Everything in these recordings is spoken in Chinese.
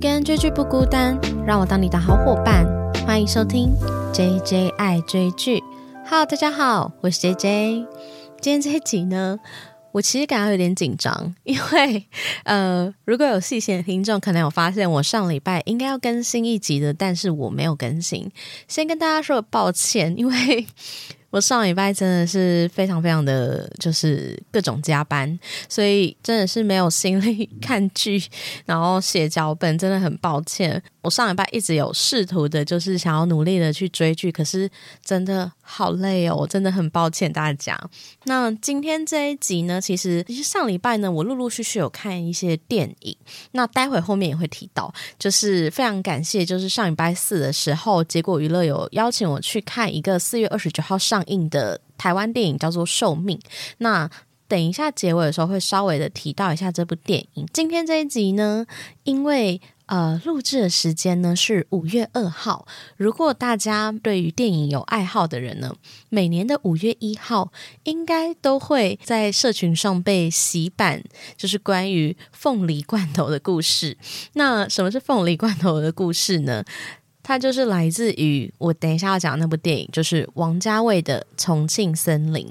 跟追剧不孤单，让我当你的好伙伴。欢迎收听 J J 爱追剧。Hello，大家好，我是 J J。今天这一集呢，我其实感到有点紧张，因为呃，如果有细心的听众，可能有发现我上礼拜应该要更新一集的，但是我没有更新，先跟大家说抱歉，因为。我上礼拜真的是非常非常的就是各种加班，所以真的是没有心力 看剧，然后写脚本，真的很抱歉。我上礼拜一直有试图的，就是想要努力的去追剧，可是真的好累哦，我真的很抱歉大家。那今天这一集呢，其实其实上礼拜呢，我陆陆续续有看一些电影，那待会后面也会提到，就是非常感谢，就是上礼拜四的时候，结果娱乐有邀请我去看一个四月二十九号上。上映的台湾电影叫做《寿命》，那等一下结尾的时候会稍微的提到一下这部电影。今天这一集呢，因为呃录制的时间呢是五月二号，如果大家对于电影有爱好的人呢，每年的五月一号应该都会在社群上被洗版，就是关于凤梨罐头的故事。那什么是凤梨罐头的故事呢？它就是来自于我等一下要讲那部电影，就是王家卫的《重庆森林》。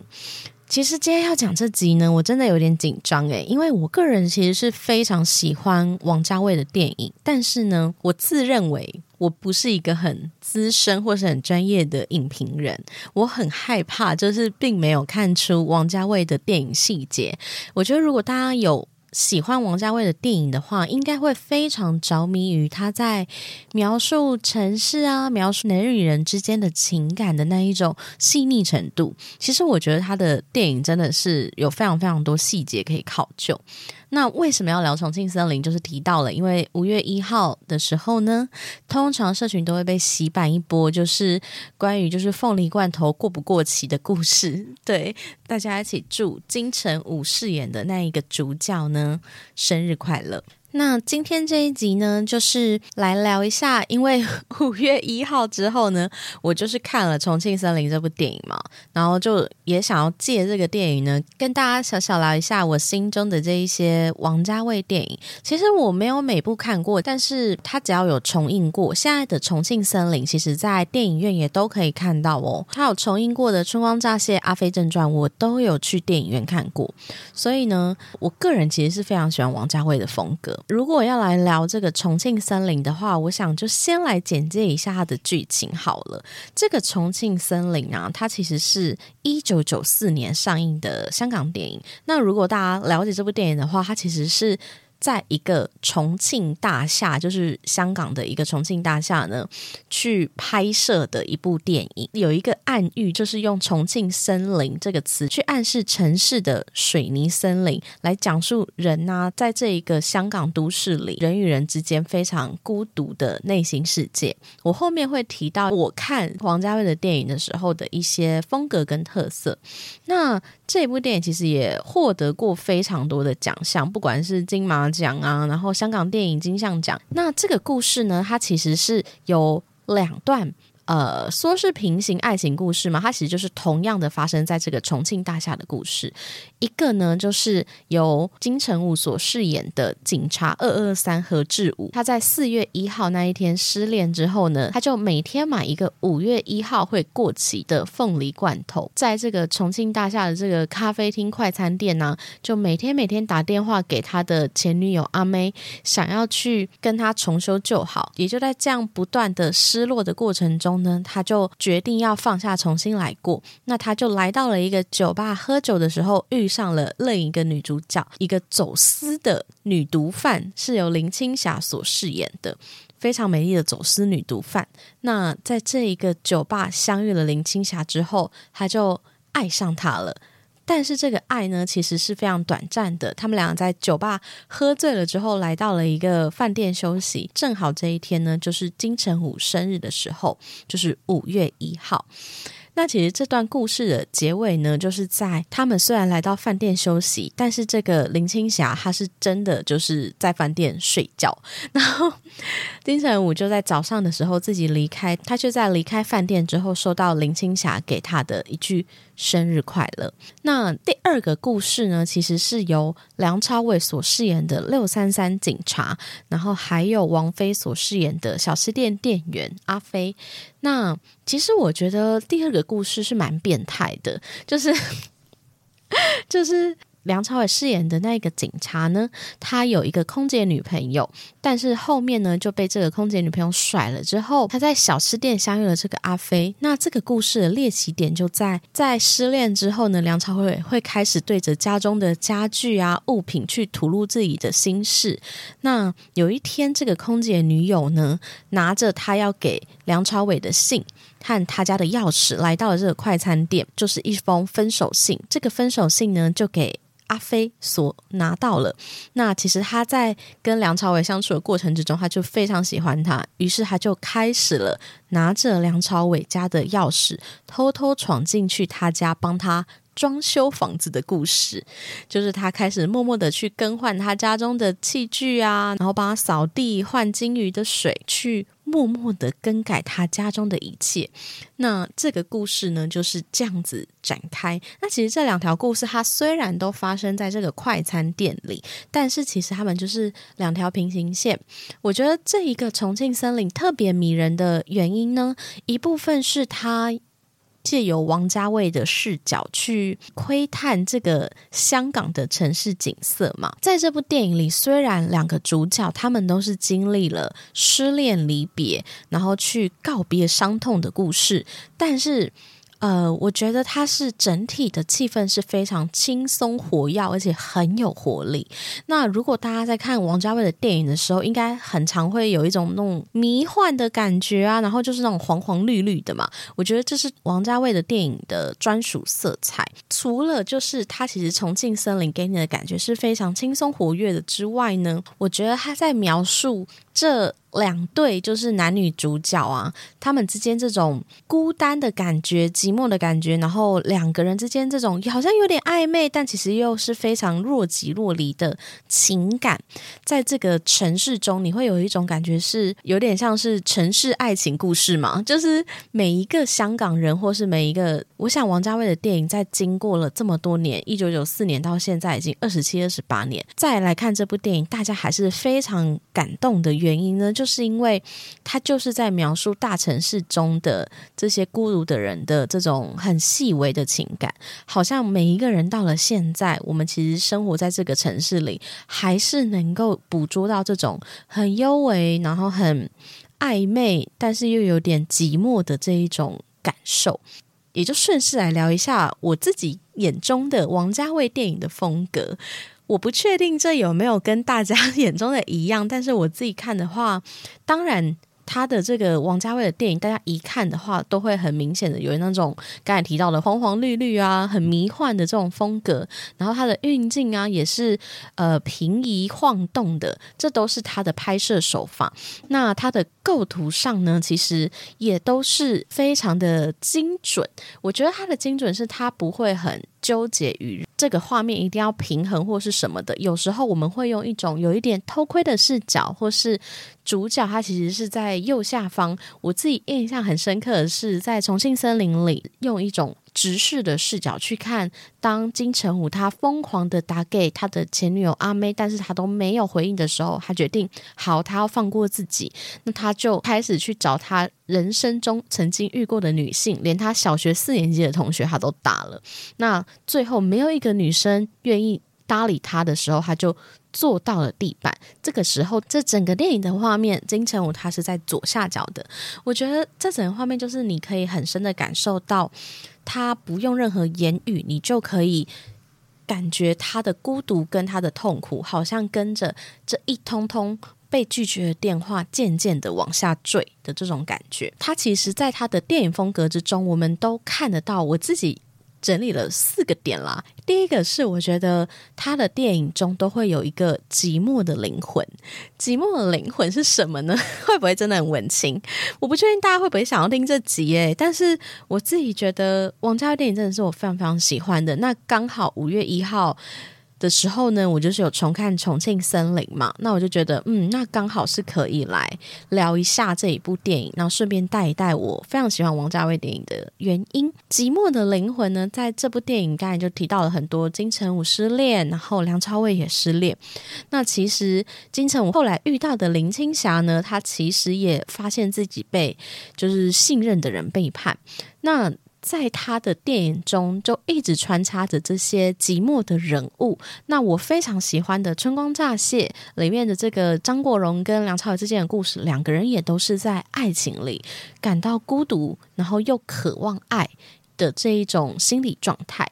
其实今天要讲这集呢，我真的有点紧张诶，因为我个人其实是非常喜欢王家卫的电影，但是呢，我自认为我不是一个很资深或是很专业的影评人，我很害怕，就是并没有看出王家卫的电影细节。我觉得如果大家有。喜欢王家卫的电影的话，应该会非常着迷于他在描述城市啊、描述人与人之间的情感的那一种细腻程度。其实我觉得他的电影真的是有非常非常多细节可以考究。那为什么要聊重庆森林？就是提到了，因为五月一号的时候呢，通常社群都会被洗版一波，就是关于就是凤梨罐头过不过期的故事。对，大家一起祝金城武饰演的那一个主角呢生日快乐。那今天这一集呢，就是来聊一下，因为五月一号之后呢，我就是看了《重庆森林》这部电影嘛，然后就也想要借这个电影呢，跟大家小小聊一下我心中的这一些王家卫电影。其实我没有每部看过，但是它只要有重映过，现在的《重庆森林》其实在电影院也都可以看到哦。还有重映过的《春光乍泄》《阿飞正传》，我都有去电影院看过。所以呢，我个人其实是非常喜欢王家卫的风格。如果要来聊这个《重庆森林》的话，我想就先来简介一下它的剧情好了。这个《重庆森林》啊，它其实是一九九四年上映的香港电影。那如果大家了解这部电影的话，它其实是。在一个重庆大厦，就是香港的一个重庆大厦呢，去拍摄的一部电影，有一个暗喻，就是用“重庆森林”这个词去暗示城市的水泥森林，来讲述人呐，在这一个香港都市里，人与人之间非常孤独的内心世界。我后面会提到我看王家卫的电影的时候的一些风格跟特色。那这部电影其实也获得过非常多的奖项，不管是金马奖啊，然后香港电影金像奖。那这个故事呢，它其实是有两段。呃，说是平行爱情故事嘛，它其实就是同样的发生在这个重庆大厦的故事。一个呢，就是由金城武所饰演的警察二二三何志武，他在四月一号那一天失恋之后呢，他就每天买一个五月一号会过期的凤梨罐头，在这个重庆大厦的这个咖啡厅快餐店呢，就每天每天打电话给他的前女友阿妹，想要去跟他重修旧好。也就在这样不断的失落的过程中。呢，他就决定要放下，重新来过。那他就来到了一个酒吧喝酒的时候，遇上了另一个女主角，一个走私的女毒贩，是由林青霞所饰演的，非常美丽的走私女毒贩。那在这一个酒吧相遇了林青霞之后，他就爱上她了。但是这个爱呢，其实是非常短暂的。他们两个在酒吧喝醉了之后，来到了一个饭店休息。正好这一天呢，就是金城武生日的时候，就是五月一号。那其实这段故事的结尾呢，就是在他们虽然来到饭店休息，但是这个林青霞她是真的就是在饭店睡觉，然后金城武就在早上的时候自己离开，他却在离开饭店之后收到林青霞给他的一句。生日快乐。那第二个故事呢，其实是由梁朝伟所饰演的六三三警察，然后还有王菲所饰演的小吃店店员阿飞。那其实我觉得第二个故事是蛮变态的，就是 就是。梁朝伟饰演的那个警察呢，他有一个空姐女朋友，但是后面呢就被这个空姐女朋友甩了。之后他在小吃店相遇了这个阿飞。那这个故事的猎奇点就在在失恋之后呢，梁朝伟会开始对着家中的家具啊物品去吐露自己的心事。那有一天，这个空姐女友呢拿着他要给梁朝伟的信和他家的钥匙，来到了这个快餐店，就是一封分手信。这个分手信呢，就给。阿飞所拿到了，那其实他在跟梁朝伟相处的过程之中，他就非常喜欢他，于是他就开始了拿着梁朝伟家的钥匙，偷偷闯进去他家帮他装修房子的故事。就是他开始默默的去更换他家中的器具啊，然后帮他扫地、换金鱼的水，去。默默的更改他家中的一切，那这个故事呢就是这样子展开。那其实这两条故事，它虽然都发生在这个快餐店里，但是其实他们就是两条平行线。我觉得这一个重庆森林特别迷人的原因呢，一部分是它。借由王家卫的视角去窥探这个香港的城市景色嘛，在这部电影里，虽然两个主角他们都是经历了失恋离别，然后去告别伤痛的故事，但是。呃，我觉得它是整体的气氛是非常轻松活跃，而且很有活力。那如果大家在看王家卫的电影的时候，应该很常会有一种那种迷幻的感觉啊，然后就是那种黄黄绿绿的嘛。我觉得这是王家卫的电影的专属色彩。除了就是他其实重庆森林给你的感觉是非常轻松活跃的之外呢，我觉得他在描述这。两对就是男女主角啊，他们之间这种孤单的感觉、寂寞的感觉，然后两个人之间这种好像有点暧昧，但其实又是非常若即若离的情感，在这个城市中，你会有一种感觉是有点像是城市爱情故事嘛？就是每一个香港人，或是每一个，我想王家卫的电影，在经过了这么多年，一九九四年到现在已经二十七、二十八年，再来看这部电影，大家还是非常感动的原因呢？就是因为他就是在描述大城市中的这些孤独的人的这种很细微的情感，好像每一个人到了现在，我们其实生活在这个城市里，还是能够捕捉到这种很幽微，然后很暧昧，但是又有点寂寞的这一种感受。也就顺势来聊一下我自己眼中的王家卫电影的风格。我不确定这有没有跟大家 眼中的一样，但是我自己看的话，当然。他的这个王家卫的电影，大家一看的话，都会很明显的有那种刚才提到的黄黄绿绿啊，很迷幻的这种风格。然后他的运镜啊，也是呃平移晃动的，这都是他的拍摄手法。那他的构图上呢，其实也都是非常的精准。我觉得他的精准是他不会很纠结于这个画面一定要平衡或是什么的。有时候我们会用一种有一点偷窥的视角，或是。主角他其实是在右下方，我自己印象很深刻的是，在重庆森林里用一种直视的视角去看，当金城武他疯狂的打给他的前女友阿妹，但是他都没有回应的时候，他决定好，他要放过自己，那他就开始去找他人生中曾经遇过的女性，连他小学四年级的同学他都打了，那最后没有一个女生愿意搭理他的时候，他就。坐到了地板，这个时候，这整个电影的画面，金城武他是在左下角的。我觉得这整个画面就是你可以很深的感受到，他不用任何言语，你就可以感觉他的孤独跟他的痛苦，好像跟着这一通通被拒绝的电话，渐渐的往下坠的这种感觉。他其实，在他的电影风格之中，我们都看得到。我自己。整理了四个点啦。第一个是，我觉得他的电影中都会有一个寂寞的灵魂。寂寞的灵魂是什么呢？会不会真的很文青？我不确定大家会不会想要听这集诶。但是我自己觉得王家卫电影真的是我非常非常喜欢的。那刚好五月一号的时候呢，我就是有重看《重庆森林》嘛，那我就觉得，嗯，那刚好是可以来聊一下这一部电影，然后顺便带一带我非常喜欢王家卫电影的原因。《寂寞的灵魂》呢，在这部电影刚才就提到了很多，金城武失恋，然后梁朝伟也失恋。那其实金城武后来遇到的林青霞呢，他其实也发现自己被就是信任的人背叛。那在他的电影中，就一直穿插着这些寂寞的人物。那我非常喜欢的《春光乍泄》里面的这个张国荣跟梁朝伟之间的故事，两个人也都是在爱情里感到孤独，然后又渴望爱的这一种心理状态。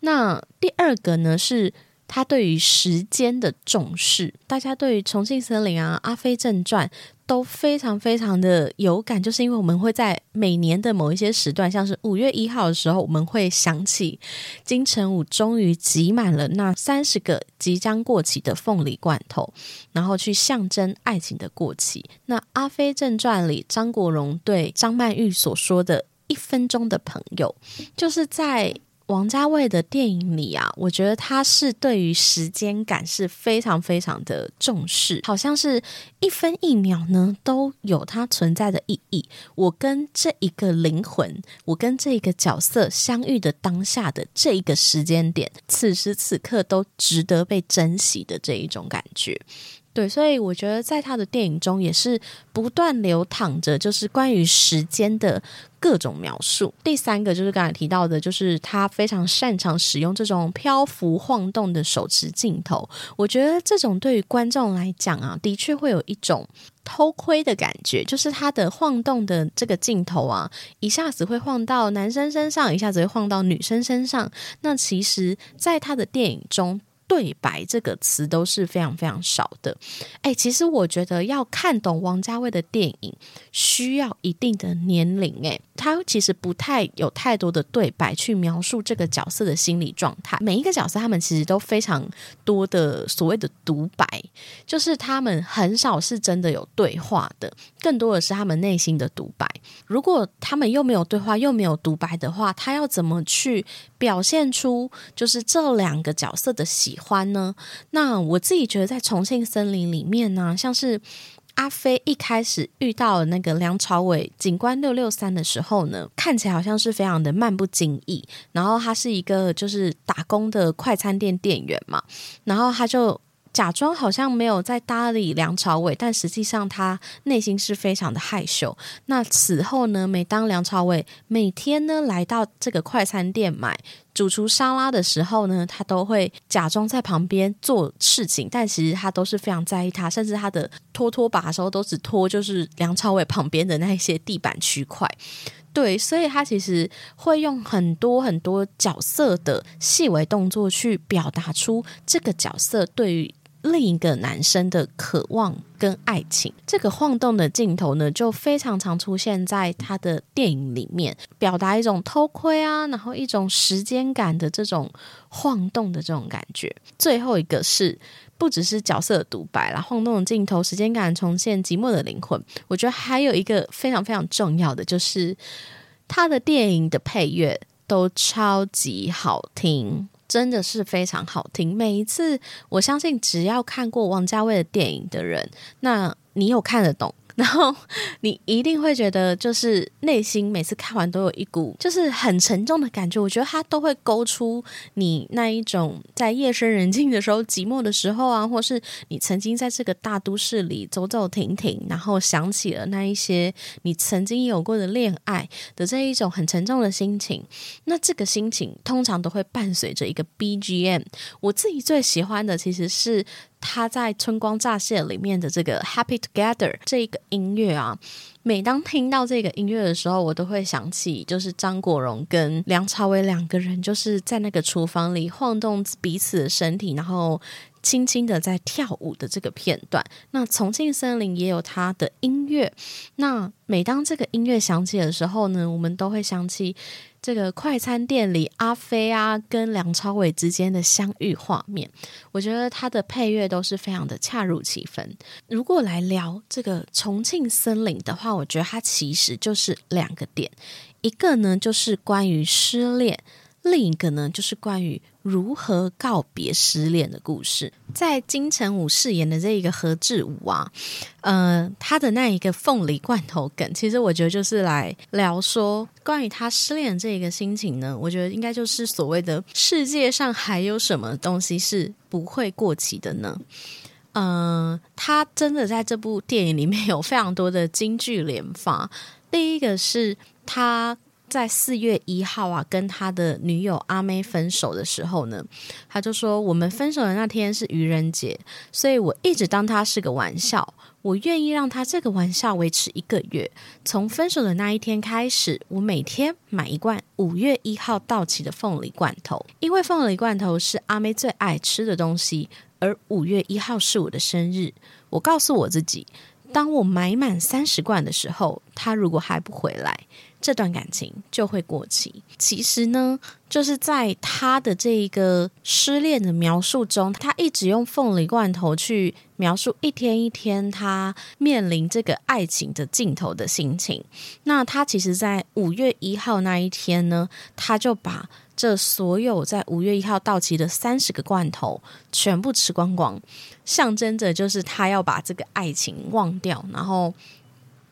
那第二个呢是。他对于时间的重视，大家对于《重庆森林》啊，《阿飞正传》都非常非常的有感，就是因为我们会在每年的某一些时段，像是五月一号的时候，我们会想起金城武终于挤满了那三十个即将过期的凤梨罐头，然后去象征爱情的过期。那《阿飞正传》里，张国荣对张曼玉所说的一分钟的朋友，就是在。王家卫的电影里啊，我觉得他是对于时间感是非常非常的重视，好像是一分一秒呢都有它存在的意义。我跟这一个灵魂，我跟这一个角色相遇的当下的这一个时间点，此时此刻都值得被珍惜的这一种感觉。对，所以我觉得在他的电影中也是不断流淌着，就是关于时间的各种描述。第三个就是刚才提到的，就是他非常擅长使用这种漂浮晃动的手持镜头。我觉得这种对于观众来讲啊，的确会有一种偷窥的感觉，就是他的晃动的这个镜头啊，一下子会晃到男生身上，一下子会晃到女生身上。那其实，在他的电影中。对白这个词都是非常非常少的，哎，其实我觉得要看懂王家卫的电影，需要一定的年龄，哎，他其实不太有太多的对白去描述这个角色的心理状态。每一个角色他们其实都非常多的所谓的独白，就是他们很少是真的有对话的，更多的是他们内心的独白。如果他们又没有对话又没有独白的话，他要怎么去表现出就是这两个角色的喜？喜欢呢？那我自己觉得，在重庆森林里面呢，像是阿飞一开始遇到了那个梁朝伟警官六六三的时候呢，看起来好像是非常的漫不经意。然后他是一个就是打工的快餐店店员嘛，然后他就。假装好像没有在搭理梁朝伟，但实际上他内心是非常的害羞。那此后呢，每当梁朝伟每天呢来到这个快餐店买主厨沙拉的时候呢，他都会假装在旁边做事情，但其实他都是非常在意他，甚至他的拖拖把的时候都只拖就是梁朝伟旁边的那些地板区块。对，所以他其实会用很多很多角色的细微动作去表达出这个角色对于。另一个男生的渴望跟爱情，这个晃动的镜头呢，就非常常出现在他的电影里面，表达一种偷窥啊，然后一种时间感的这种晃动的这种感觉。最后一个是不只是角色的独白啦，晃动的镜头，时间感重现寂寞的灵魂。我觉得还有一个非常非常重要的，就是他的电影的配乐都超级好听。真的是非常好听。每一次，我相信只要看过王家卫的电影的人，那你有看得懂。然后你一定会觉得，就是内心每次看完都有一股就是很沉重的感觉。我觉得它都会勾出你那一种在夜深人静的时候、寂寞的时候啊，或是你曾经在这个大都市里走走停停，然后想起了那一些你曾经有过的恋爱的这一种很沉重的心情。那这个心情通常都会伴随着一个 BGM。我自己最喜欢的其实是。他在《春光乍泄》里面的这个《Happy Together》这个音乐啊，每当听到这个音乐的时候，我都会想起，就是张国荣跟梁朝伟两个人就是在那个厨房里晃动彼此的身体，然后轻轻的在跳舞的这个片段。那《重庆森林》也有它的音乐，那每当这个音乐响起的时候呢，我们都会想起。这个快餐店里，阿飞啊跟梁朝伟之间的相遇画面，我觉得他的配乐都是非常的恰如其分。如果来聊这个重庆森林的话，我觉得它其实就是两个点，一个呢就是关于失恋，另一个呢，就是关于如何告别失恋的故事。在金城武饰演的这一个何志武啊，呃，他的那一个凤梨罐头梗，其实我觉得就是来聊说关于他失恋这一个心情呢。我觉得应该就是所谓的世界上还有什么东西是不会过期的呢？嗯，他真的在这部电影里面有非常多的金句连发。第一个是他。在四月一号啊，跟他的女友阿妹分手的时候呢，他就说：“我们分手的那天是愚人节，所以我一直当他是个玩笑。我愿意让他这个玩笑维持一个月。从分手的那一天开始，我每天买一罐五月一号到期的凤梨罐头，因为凤梨罐头是阿妹最爱吃的东西。而五月一号是我的生日，我告诉我自己，当我买满三十罐的时候，他如果还不回来。”这段感情就会过期。其实呢，就是在他的这一个失恋的描述中，他一直用凤梨罐头去描述一天一天他面临这个爱情的尽头的心情。那他其实，在五月一号那一天呢，他就把这所有在五月一号到期的三十个罐头全部吃光光，象征着就是他要把这个爱情忘掉，然后。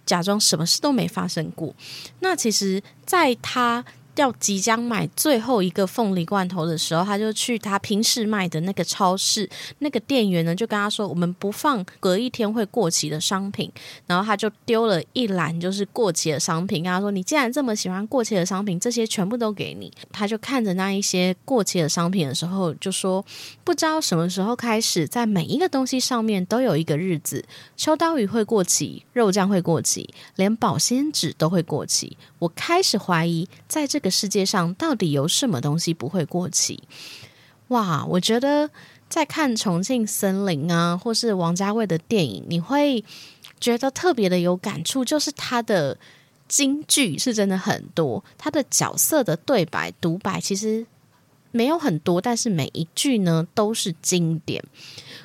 假装什么事都没发生过。那其实，在他。要即将买最后一个凤梨罐头的时候，他就去他平时卖的那个超市，那个店员呢就跟他说：“我们不放隔一天会过期的商品。”然后他就丢了一篮就是过期的商品，跟他说：“你既然这么喜欢过期的商品，这些全部都给你。”他就看着那一些过期的商品的时候，就说：“不知道什么时候开始，在每一个东西上面都有一个日子，秋刀鱼会过期，肉酱会过期，连保鲜纸都会过期。我开始怀疑，在这。这个世界上到底有什么东西不会过期？哇！我觉得在看《重庆森林》啊，或是王家卫的电影，你会觉得特别的有感触，就是他的金句是真的很多，他的角色的对白独白其实没有很多，但是每一句呢都是经典。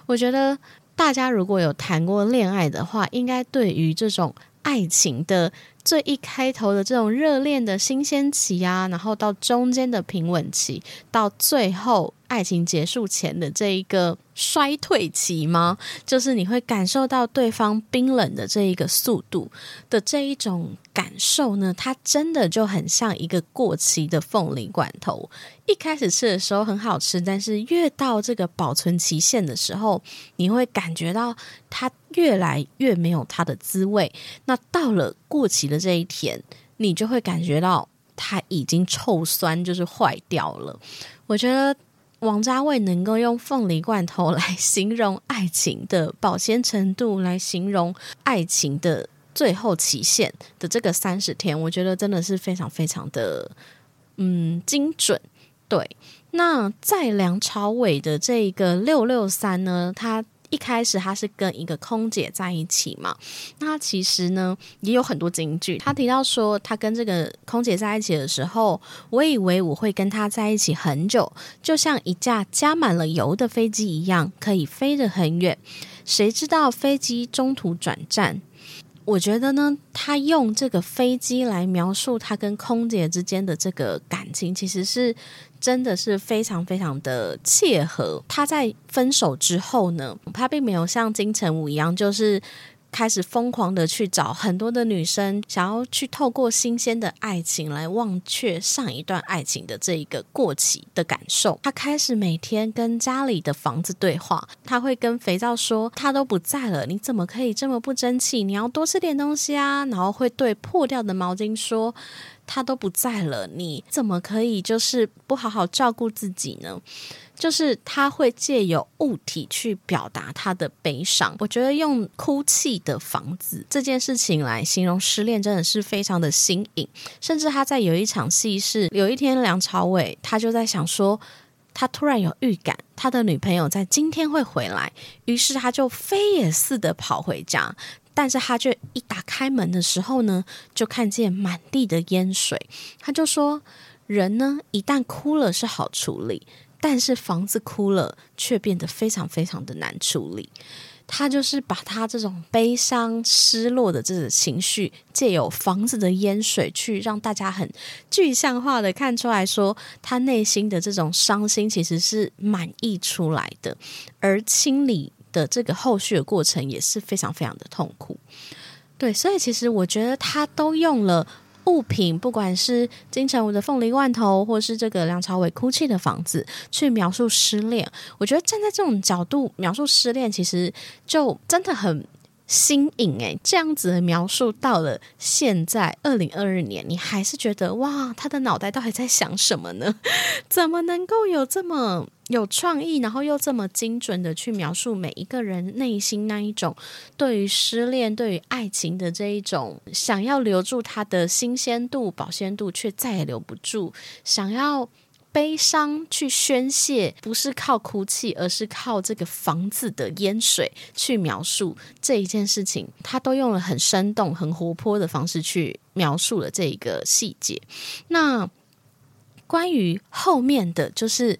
我觉得大家如果有谈过恋爱的话，应该对于这种爱情的。最一开头的这种热恋的新鲜期啊，然后到中间的平稳期，到最后爱情结束前的这一个衰退期吗？就是你会感受到对方冰冷的这一个速度的这一种感受呢？它真的就很像一个过期的凤梨罐头。一开始吃的时候很好吃，但是越到这个保存期限的时候，你会感觉到它越来越没有它的滋味。那到了过期的。这一天，你就会感觉到它已经臭酸，就是坏掉了。我觉得王家卫能够用凤梨罐头来形容爱情的保鲜程度，来形容爱情的最后期限的这个三十天，我觉得真的是非常非常的嗯精准。对，那在梁朝伟的这个六六三呢，他。一开始他是跟一个空姐在一起嘛，那其实呢也有很多金句。他提到说，他跟这个空姐在一起的时候，我以为我会跟他在一起很久，就像一架加满了油的飞机一样，可以飞得很远。谁知道飞机中途转站？我觉得呢，他用这个飞机来描述他跟空姐之间的这个感情，其实是真的是非常非常的切合。他在分手之后呢，他并没有像金城武一样，就是。开始疯狂的去找很多的女生，想要去透过新鲜的爱情来忘却上一段爱情的这一个过期的感受。他开始每天跟家里的房子对话，他会跟肥皂说：“他都不在了，你怎么可以这么不争气？你要多吃点东西啊！”然后会对破掉的毛巾说：“他都不在了，你怎么可以就是不好好照顾自己呢？”就是他会借由物体去表达他的悲伤。我觉得用哭泣的房子这件事情来形容失恋，真的是非常的新颖。甚至他在有一场戏是，有一天梁朝伟他就在想说，他突然有预感他的女朋友在今天会回来，于是他就飞也似的跑回家。但是他却一打开门的时候呢，就看见满地的烟水。他就说，人呢一旦哭了是好处理。但是房子哭了，却变得非常非常的难处理。他就是把他这种悲伤、失落的这个情绪，借由房子的淹水，去让大家很具象化的看出来说，他内心的这种伤心其实是满溢出来的，而清理的这个后续的过程也是非常非常的痛苦。对，所以其实我觉得他都用了。物品，不管是金城武的凤梨罐头，或是这个梁朝伟哭泣的房子，去描述失恋，我觉得站在这种角度描述失恋，其实就真的很。新颖诶，这样子的描述到了现在二零二二年，你还是觉得哇，他的脑袋到底在想什么呢？怎么能够有这么有创意，然后又这么精准的去描述每一个人内心那一种对于失恋、对于爱情的这一种想要留住它的新鲜度、保鲜度，却再也留不住，想要。悲伤去宣泄，不是靠哭泣，而是靠这个房子的烟水去描述这一件事情。他都用了很生动、很活泼的方式去描述了这一个细节。那关于后面的就是。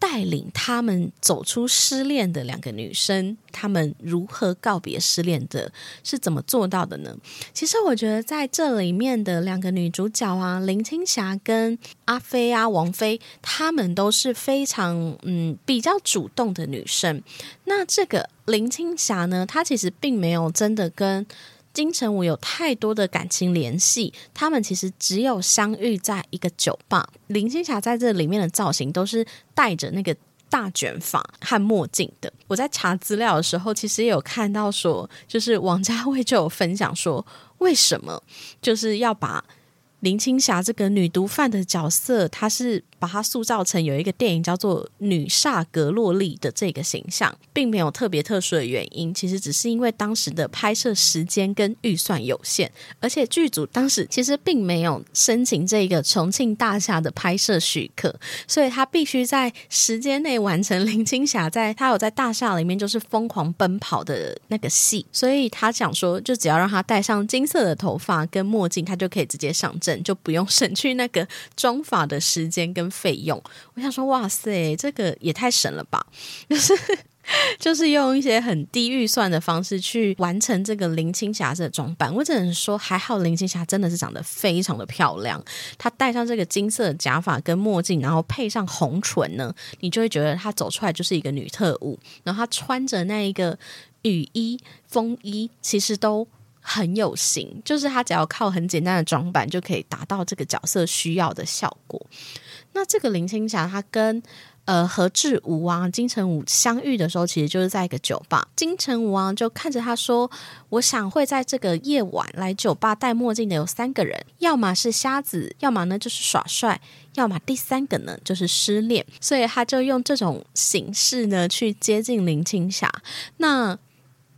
带领他们走出失恋的两个女生，她们如何告别失恋的，是怎么做到的呢？其实我觉得在这里面的两个女主角啊，林青霞跟阿飞啊，王菲，她们都是非常嗯比较主动的女生。那这个林青霞呢，她其实并没有真的跟。金城武有太多的感情联系，他们其实只有相遇在一个酒吧。林青霞在这里面的造型都是戴着那个大卷发和墨镜的。我在查资料的时候，其实也有看到说，就是王家卫就有分享说，为什么就是要把林青霞这个女毒贩的角色，她是。把它塑造成有一个电影叫做《女煞格洛丽》的这个形象，并没有特别特殊的原因，其实只是因为当时的拍摄时间跟预算有限，而且剧组当时其实并没有申请这个重庆大厦的拍摄许可，所以他必须在时间内完成林青霞在他有在大厦里面就是疯狂奔跑的那个戏，所以他想说，就只要让他戴上金色的头发跟墨镜，他就可以直接上阵，就不用省去那个妆发的时间跟。费用，我想说，哇塞，这个也太省了吧！就是 就是用一些很低预算的方式去完成这个林青霞的装扮。我只能说，还好林青霞真的是长得非常的漂亮。她戴上这个金色假发跟墨镜，然后配上红唇呢，你就会觉得她走出来就是一个女特务。然后她穿着那一个雨衣、风衣，其实都很有型。就是他只要靠很简单的装扮，就可以达到这个角色需要的效果。那这个林青霞，她跟呃何志武啊、金城武相遇的时候，其实就是在一个酒吧。金城武啊就看着他说：“我想会在这个夜晚来酒吧戴墨镜的有三个人，要么是瞎子，要么呢就是耍帅，要么第三个呢就是失恋。”所以他就用这种形式呢去接近林青霞。那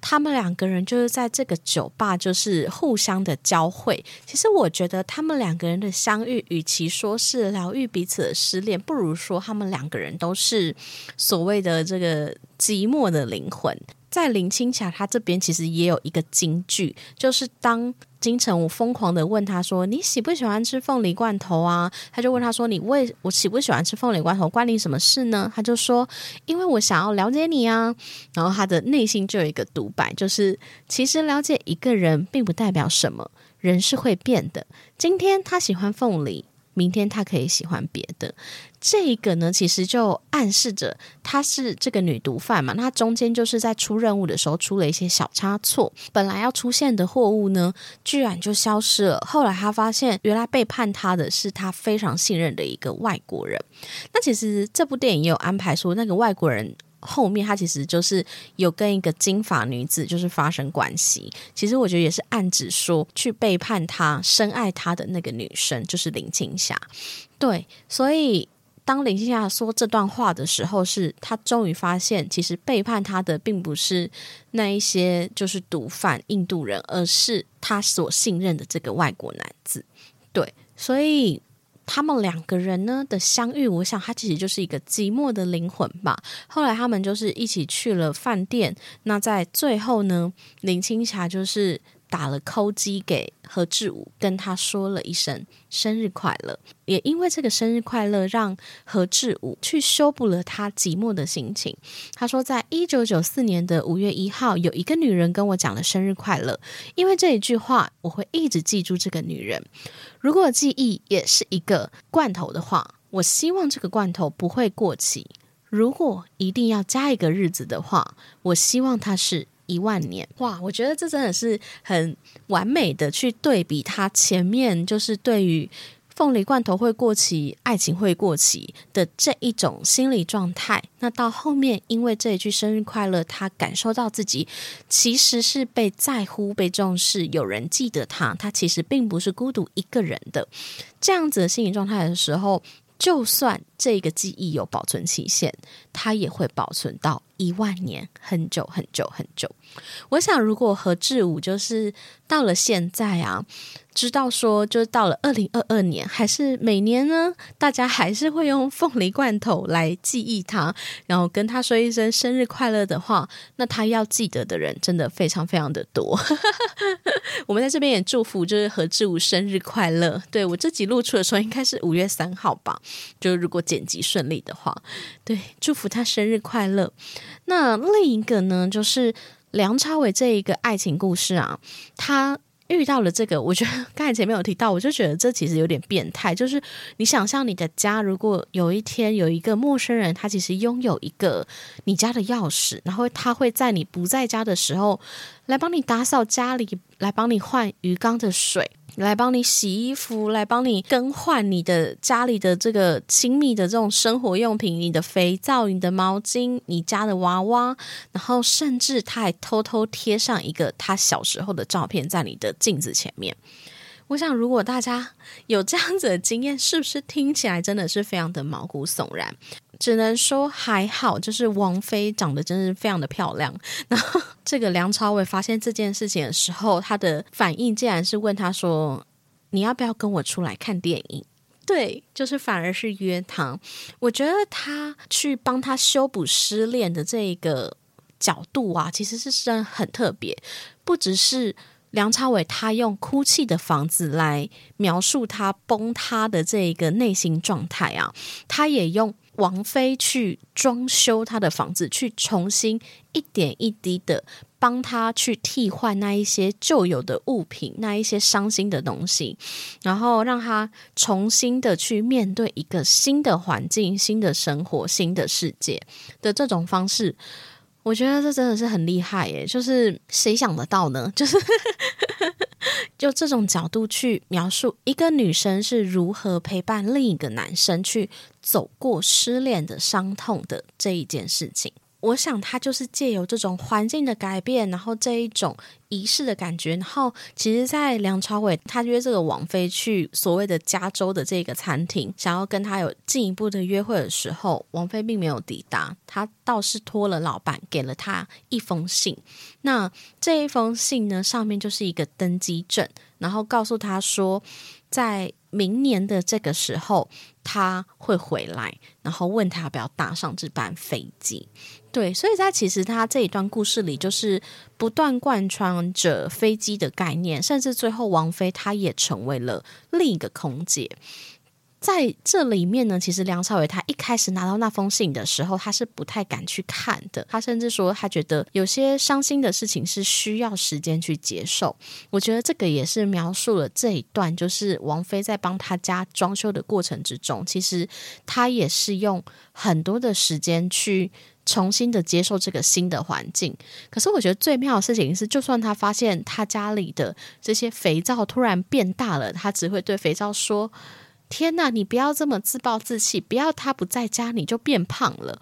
他们两个人就是在这个酒吧，就是互相的交汇。其实我觉得他们两个人的相遇，与其说是疗愈彼此的失恋，不如说他们两个人都是所谓的这个寂寞的灵魂。在林青霞她这边，其实也有一个金句，就是当。金城武疯狂的问他说：“你喜不喜欢吃凤梨罐头啊？”他就问他说：“你为我喜不喜欢吃凤梨罐头，关你什么事呢？”他就说：“因为我想要了解你啊。”然后他的内心就有一个独白，就是其实了解一个人并不代表什么，人是会变的。今天他喜欢凤梨。明天他可以喜欢别的，这个呢，其实就暗示着她是这个女毒贩嘛。那中间就是在出任务的时候出了一些小差错，本来要出现的货物呢，居然就消失了。后来他发现，原来背叛他的是他非常信任的一个外国人。那其实这部电影也有安排说，那个外国人。后面他其实就是有跟一个金发女子就是发生关系，其实我觉得也是暗指说去背叛他、深爱他的那个女生就是林青霞。对，所以当林青霞说这段话的时候，是她终于发现，其实背叛她的并不是那一些就是毒贩印度人，而是她所信任的这个外国男子。对，所以。他们两个人呢的相遇，我想他其实就是一个寂寞的灵魂吧。后来他们就是一起去了饭店。那在最后呢，林青霞就是打了扣机给何志武，跟他说了一声生日快乐。也因为这个生日快乐，让何志武去修补了他寂寞的心情。他说，在一九九四年的五月一号，有一个女人跟我讲了生日快乐。因为这一句话，我会一直记住这个女人。如果记忆也是一个罐头的话，我希望这个罐头不会过期。如果一定要加一个日子的话，我希望它是。一万年哇！我觉得这真的是很完美的去对比他前面就是对于凤梨罐头会过期、爱情会过期的这一种心理状态。那到后面，因为这一句生日快乐，他感受到自己其实是被在乎、被重视，有人记得他，他其实并不是孤独一个人的这样子的心理状态的时候。就算这个记忆有保存期限，它也会保存到一万年，很久很久很久。我想，如果何志武就是到了现在啊。知道说，就是到了二零二二年，还是每年呢，大家还是会用凤梨罐头来记忆他，然后跟他说一声生日快乐的话，那他要记得的人真的非常非常的多。我们在这边也祝福，就是何志武生日快乐。对我这集录出的时候，应该是五月三号吧？就如果剪辑顺利的话，对，祝福他生日快乐。那另一个呢，就是梁朝伟这一个爱情故事啊，他。遇到了这个，我觉得刚才前面有提到，我就觉得这其实有点变态。就是你想象你的家，如果有一天有一个陌生人，他其实拥有一个你家的钥匙，然后他会在你不在家的时候来帮你打扫家里，来帮你换鱼缸的水。来帮你洗衣服，来帮你更换你的家里的这个亲密的这种生活用品，你的肥皂、你的毛巾、你家的娃娃，然后甚至他还偷偷贴上一个他小时候的照片在你的镜子前面。我想，如果大家有这样子的经验，是不是听起来真的是非常的毛骨悚然？只能说还好，就是王菲长得真是非常的漂亮。然后，这个梁朝伟发现这件事情的时候，他的反应竟然是问他说：“你要不要跟我出来看电影？”对，就是反而是约他。我觉得他去帮他修补失恋的这一个角度啊，其实是真的很特别，不只是。梁朝伟他用哭泣的房子来描述他崩塌的这一个内心状态啊，他也用王菲去装修他的房子，去重新一点一滴的帮他去替换那一些旧有的物品，那一些伤心的东西，然后让他重新的去面对一个新的环境、新的生活、新的世界的这种方式。我觉得这真的是很厉害耶！就是谁想得到呢？就是 就这种角度去描述一个女生是如何陪伴另一个男生去走过失恋的伤痛的这一件事情。我想，他就是借由这种环境的改变，然后这一种仪式的感觉，然后其实，在梁朝伟他约这个王菲去所谓的加州的这个餐厅，想要跟他有进一步的约会的时候，王菲并没有抵达，他倒是托了老板给了他一封信。那这一封信呢，上面就是一个登机证，然后告诉他说，在明年的这个时候他会回来，然后问他要不要搭上这班飞机。对，所以在其实他这一段故事里，就是不断贯穿着飞机的概念，甚至最后王菲她也成为了另一个空姐。在这里面呢，其实梁朝伟他一开始拿到那封信的时候，他是不太敢去看的。他甚至说，他觉得有些伤心的事情是需要时间去接受。我觉得这个也是描述了这一段，就是王菲在帮他家装修的过程之中，其实他也是用很多的时间去。重新的接受这个新的环境，可是我觉得最妙的事情是，就算他发现他家里的这些肥皂突然变大了，他只会对肥皂说：“天哪，你不要这么自暴自弃，不要他不在家你就变胖了。”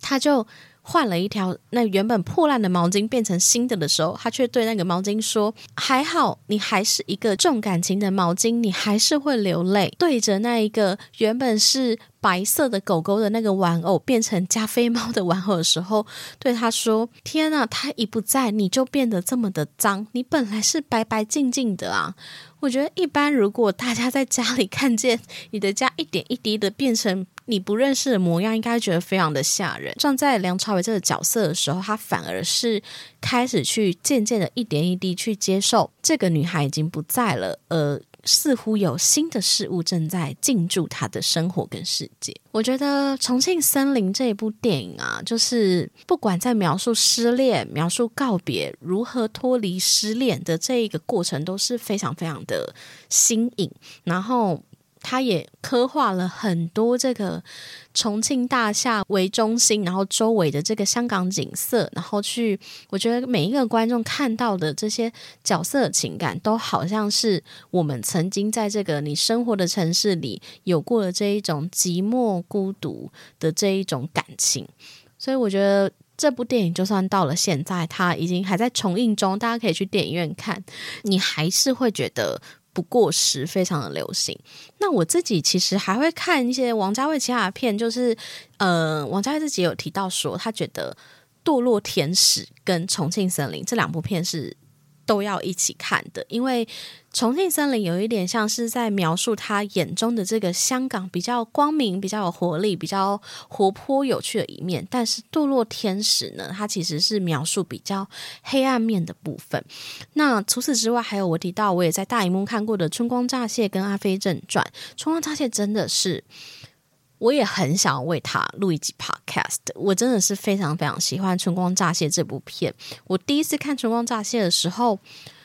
他就。换了一条那原本破烂的毛巾变成新的的时候，他却对那个毛巾说：“还好，你还是一个重感情的毛巾，你还是会流泪。”对着那一个原本是白色的狗狗的那个玩偶变成加菲猫的玩偶的时候，对他说：“天啊，他一不在，你就变得这么的脏。你本来是白白净净的啊！”我觉得一般，如果大家在家里看见你的家一点一滴的变成。你不认识的模样，应该觉得非常的吓人。站在梁朝伟这个角色的时候，他反而是开始去渐渐的一点一滴去接受这个女孩已经不在了，而。似乎有新的事物正在进驻他的生活跟世界。我觉得《重庆森林》这一部电影啊，就是不管在描述失恋、描述告别、如何脱离失恋的这一个过程，都是非常非常的新颖。然后。他也刻画了很多这个重庆大厦为中心，然后周围的这个香港景色，然后去，我觉得每一个观众看到的这些角色情感，都好像是我们曾经在这个你生活的城市里有过的这一种寂寞孤独的这一种感情。所以我觉得这部电影就算到了现在，它已经还在重映中，大家可以去电影院看，你还是会觉得。不过时，非常的流行。那我自己其实还会看一些王家卫其他的片，就是呃，王家卫自己有提到说，他觉得《堕落天使》跟《重庆森林》这两部片是。都要一起看的，因为《重庆森林》有一点像是在描述他眼中的这个香港比较光明、比较有活力、比较活泼、有趣的一面。但是《堕落天使》呢，它其实是描述比较黑暗面的部分。那除此之外，还有我提到我也在大荧幕看过的《春光乍泄》跟《阿飞正传》。《春光乍泄》真的是。我也很想为他录一集 podcast。我真的是非常非常喜欢《春光乍泄》这部片。我第一次看《春光乍泄》的时候，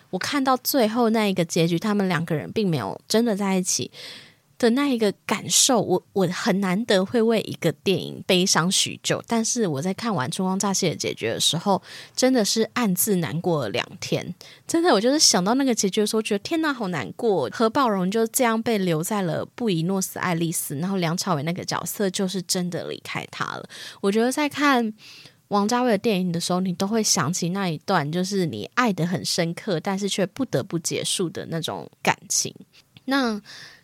我看到最后那一个结局，他们两个人并没有真的在一起。的那一个感受，我我很难得会为一个电影悲伤许久，但是我在看完《春光乍泄》的结局的时候，真的是暗自难过了两天。真的，我就是想到那个结局的时候，觉得天哪，好难过。何宝荣就这样被留在了布宜诺斯艾利斯，然后梁朝伟那个角色就是真的离开他了。我觉得在看王家卫的电影的时候，你都会想起那一段，就是你爱的很深刻，但是却不得不结束的那种感情。那。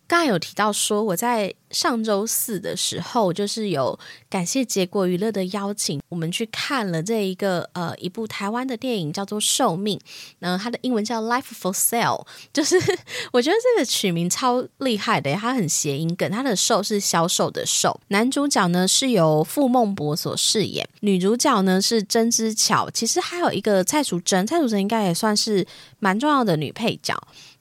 刚才有提到说，我在上周四的时候，就是有感谢结果娱乐的邀请，我们去看了这一个呃一部台湾的电影，叫做《寿命》，那它的英文叫《Life for Sale》，就是 我觉得这个取名超厉害的，它很谐音梗，它的“寿”是销售的“售”。男主角呢是由傅孟博所饰演，女主角呢是曾之巧，其实还有一个蔡淑珍，蔡淑珍应该也算是蛮重要的女配角。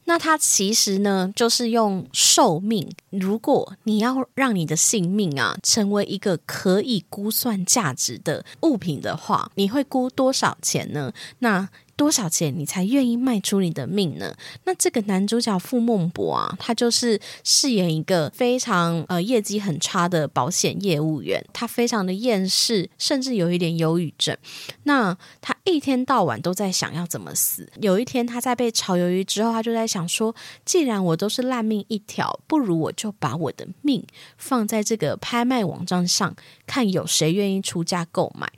那它其实呢，就是用寿命。如果你要让你的性命啊，成为一个可以估算价值的物品的话，你会估多少钱呢？那。多少钱你才愿意卖出你的命呢？那这个男主角傅孟博啊，他就是饰演一个非常呃业绩很差的保险业务员，他非常的厌世，甚至有一点忧郁症。那他一天到晚都在想要怎么死。有一天他在被炒鱿鱼之后，他就在想说，既然我都是烂命一条，不如我就把我的命放在这个拍卖网站上，看有谁愿意出价购买。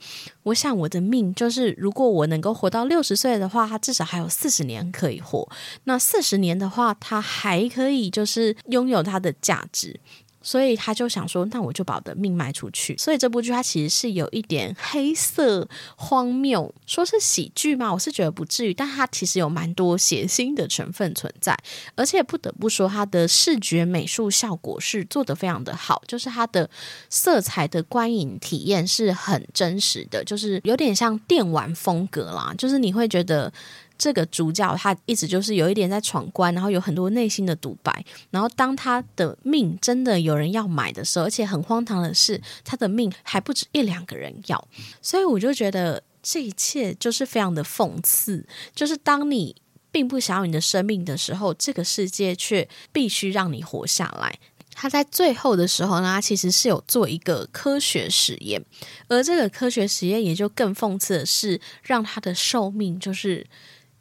我想我的命就是，如果我能够活到六十岁的话，他至少还有四十年可以活。那四十年的话，他还可以就是拥有他的价值。所以他就想说，那我就把我的命卖出去。所以这部剧它其实是有一点黑色荒谬，说是喜剧嘛，我是觉得不至于，但它其实有蛮多血腥的成分存在。而且不得不说，它的视觉美术效果是做的非常的好，就是它的色彩的观影体验是很真实的，就是有点像电玩风格啦，就是你会觉得。这个主角他一直就是有一点在闯关，然后有很多内心的独白。然后当他的命真的有人要买的时候，而且很荒唐的是，他的命还不止一两个人要。所以我就觉得这一切就是非常的讽刺，就是当你并不想要你的生命的时候，这个世界却必须让你活下来。他在最后的时候呢，他其实是有做一个科学实验，而这个科学实验也就更讽刺的是，让他的寿命就是。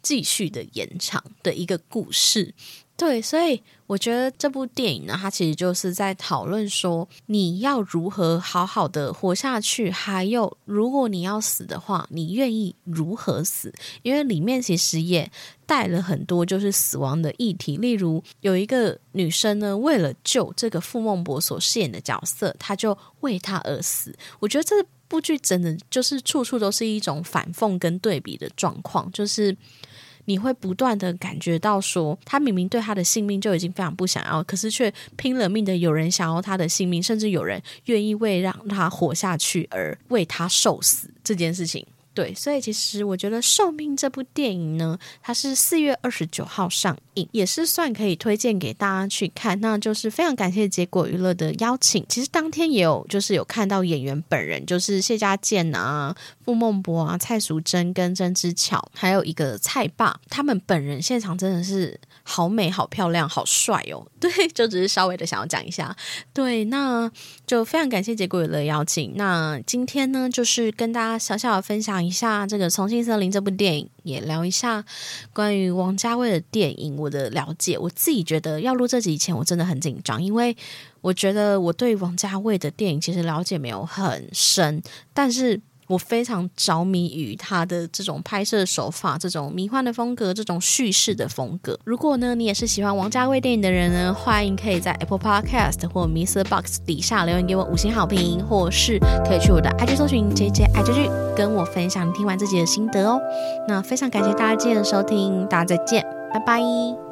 继续的延长的一个故事，对，所以我觉得这部电影呢，它其实就是在讨论说，你要如何好好的活下去，还有如果你要死的话，你愿意如何死？因为里面其实也带了很多就是死亡的议题，例如有一个女生呢，为了救这个傅孟博所饰演的角色，她就为他而死。我觉得这部剧真的就是处处都是一种反讽跟对比的状况，就是。你会不断的感觉到说，他明明对他的性命就已经非常不想要，可是却拼了命的有人想要他的性命，甚至有人愿意为让他活下去而为他受死这件事情。对，所以其实我觉得《寿命》这部电影呢，它是四月二十九号上映，也是算可以推荐给大家去看。那就是非常感谢结果娱乐的邀请。其实当天也有，就是有看到演员本人，就是谢家健啊、傅孟博啊、蔡淑珍跟曾之乔，还有一个蔡爸，他们本人现场真的是。好美，好漂亮，好帅哦！对，就只是稍微的想要讲一下。对，那就非常感谢结果的邀请。那今天呢，就是跟大家小小的分享一下这个《重庆森林》这部电影，也聊一下关于王家卫的电影我的了解。我自己觉得要录这集以前，我真的很紧张，因为我觉得我对王家卫的电影其实了解没有很深，但是。我非常着迷于他的这种拍摄手法，这种迷幻的风格，这种叙事的风格。如果呢，你也是喜欢王家卫电影的人呢，欢迎可以在 Apple Podcast 或 Mr. Box 底下留言给我五星好评，或是可以去我的 IG 搜寻 JJ 爱追剧，跟我分享听完自己的心得哦。那非常感谢大家今天的收听，大家再见，拜拜。